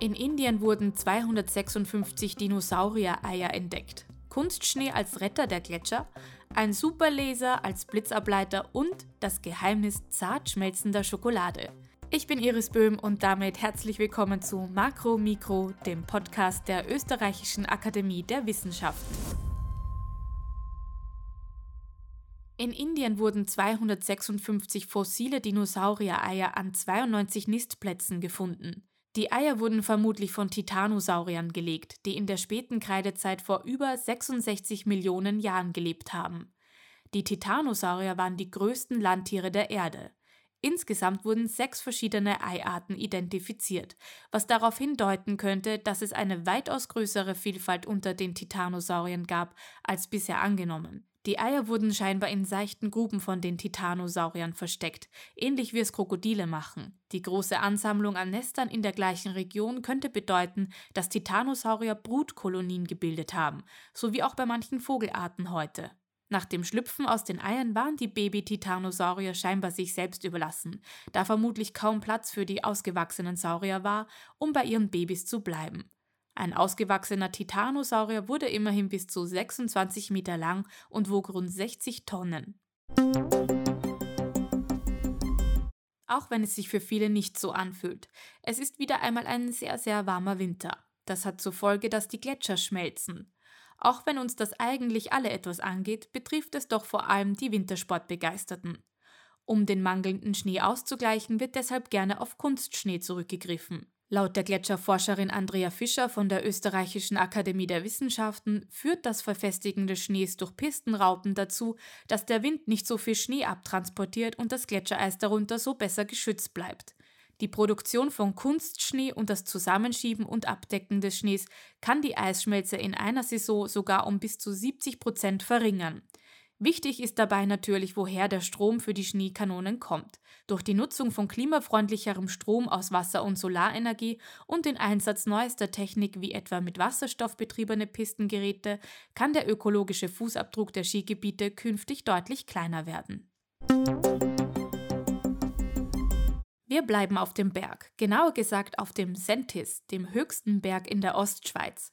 In Indien wurden 256 Dinosaurier-Eier entdeckt. Kunstschnee als Retter der Gletscher, ein Superlaser als Blitzableiter und das Geheimnis zart schmelzender Schokolade. Ich bin Iris Böhm und damit herzlich willkommen zu Makro Mikro, dem Podcast der Österreichischen Akademie der Wissenschaften. In Indien wurden 256 fossile Dinosaurier-Eier an 92 Nistplätzen gefunden. Die Eier wurden vermutlich von Titanosauriern gelegt, die in der späten Kreidezeit vor über 66 Millionen Jahren gelebt haben. Die Titanosaurier waren die größten Landtiere der Erde. Insgesamt wurden sechs verschiedene Eiarten identifiziert, was darauf hindeuten könnte, dass es eine weitaus größere Vielfalt unter den Titanosauriern gab als bisher angenommen. Die Eier wurden scheinbar in seichten Gruben von den Titanosauriern versteckt, ähnlich wie es Krokodile machen. Die große Ansammlung an Nestern in der gleichen Region könnte bedeuten, dass Titanosaurier Brutkolonien gebildet haben, so wie auch bei manchen Vogelarten heute. Nach dem Schlüpfen aus den Eiern waren die Baby-Titanosaurier scheinbar sich selbst überlassen, da vermutlich kaum Platz für die ausgewachsenen Saurier war, um bei ihren Babys zu bleiben. Ein ausgewachsener Titanosaurier wurde immerhin bis zu 26 Meter lang und wog rund 60 Tonnen. Auch wenn es sich für viele nicht so anfühlt. Es ist wieder einmal ein sehr, sehr warmer Winter. Das hat zur Folge, dass die Gletscher schmelzen. Auch wenn uns das eigentlich alle etwas angeht, betrifft es doch vor allem die Wintersportbegeisterten. Um den mangelnden Schnee auszugleichen, wird deshalb gerne auf Kunstschnee zurückgegriffen. Laut der Gletscherforscherin Andrea Fischer von der Österreichischen Akademie der Wissenschaften führt das Verfestigen des Schnees durch Pistenraupen dazu, dass der Wind nicht so viel Schnee abtransportiert und das Gletschereis darunter so besser geschützt bleibt. Die Produktion von Kunstschnee und das Zusammenschieben und Abdecken des Schnees kann die Eisschmelze in einer Saison sogar um bis zu 70 Prozent verringern. Wichtig ist dabei natürlich, woher der Strom für die Schneekanonen kommt. Durch die Nutzung von klimafreundlicherem Strom aus Wasser- und Solarenergie und den Einsatz neuester Technik wie etwa mit Wasserstoff betriebene Pistengeräte kann der ökologische Fußabdruck der Skigebiete künftig deutlich kleiner werden. Wir bleiben auf dem Berg, genauer gesagt auf dem Sentis, dem höchsten Berg in der Ostschweiz.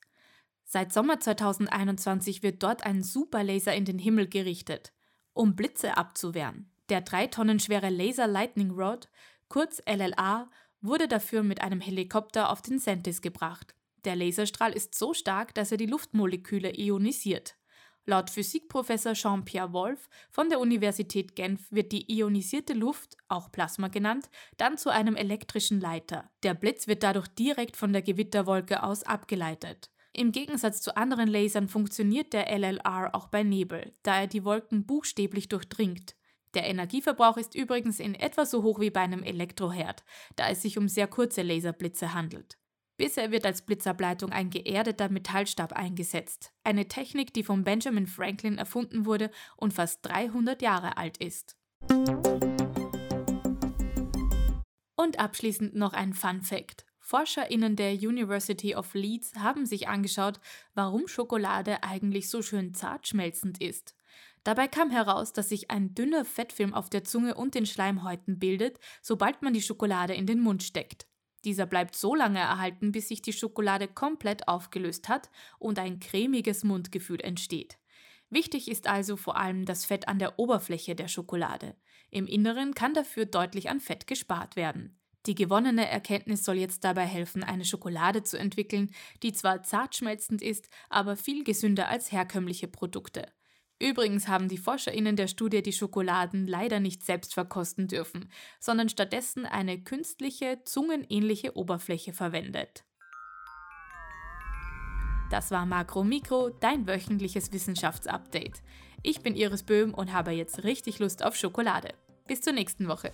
Seit Sommer 2021 wird dort ein Superlaser in den Himmel gerichtet, um Blitze abzuwehren. Der drei Tonnen schwere Laser Lightning Rod, kurz LLA, wurde dafür mit einem Helikopter auf den Sentis gebracht. Der Laserstrahl ist so stark, dass er die Luftmoleküle ionisiert. Laut Physikprofessor Jean-Pierre Wolf von der Universität Genf wird die ionisierte Luft, auch Plasma genannt, dann zu einem elektrischen Leiter. Der Blitz wird dadurch direkt von der Gewitterwolke aus abgeleitet. Im Gegensatz zu anderen Lasern funktioniert der LLR auch bei Nebel, da er die Wolken buchstäblich durchdringt. Der Energieverbrauch ist übrigens in etwa so hoch wie bei einem Elektroherd, da es sich um sehr kurze Laserblitze handelt. Bisher wird als Blitzableitung ein geerdeter Metallstab eingesetzt, eine Technik, die von Benjamin Franklin erfunden wurde und fast 300 Jahre alt ist. Und abschließend noch ein Fun Fact. ForscherInnen der University of Leeds haben sich angeschaut, warum Schokolade eigentlich so schön zart schmelzend ist. Dabei kam heraus, dass sich ein dünner Fettfilm auf der Zunge und den Schleimhäuten bildet, sobald man die Schokolade in den Mund steckt. Dieser bleibt so lange erhalten, bis sich die Schokolade komplett aufgelöst hat und ein cremiges Mundgefühl entsteht. Wichtig ist also vor allem das Fett an der Oberfläche der Schokolade. Im Inneren kann dafür deutlich an Fett gespart werden. Die gewonnene Erkenntnis soll jetzt dabei helfen, eine Schokolade zu entwickeln, die zwar zart schmelzend ist, aber viel gesünder als herkömmliche Produkte. Übrigens haben die ForscherInnen der Studie die Schokoladen leider nicht selbst verkosten dürfen, sondern stattdessen eine künstliche, zungenähnliche Oberfläche verwendet. Das war Makro Mikro, dein wöchentliches Wissenschaftsupdate. Ich bin Iris Böhm und habe jetzt richtig Lust auf Schokolade. Bis zur nächsten Woche.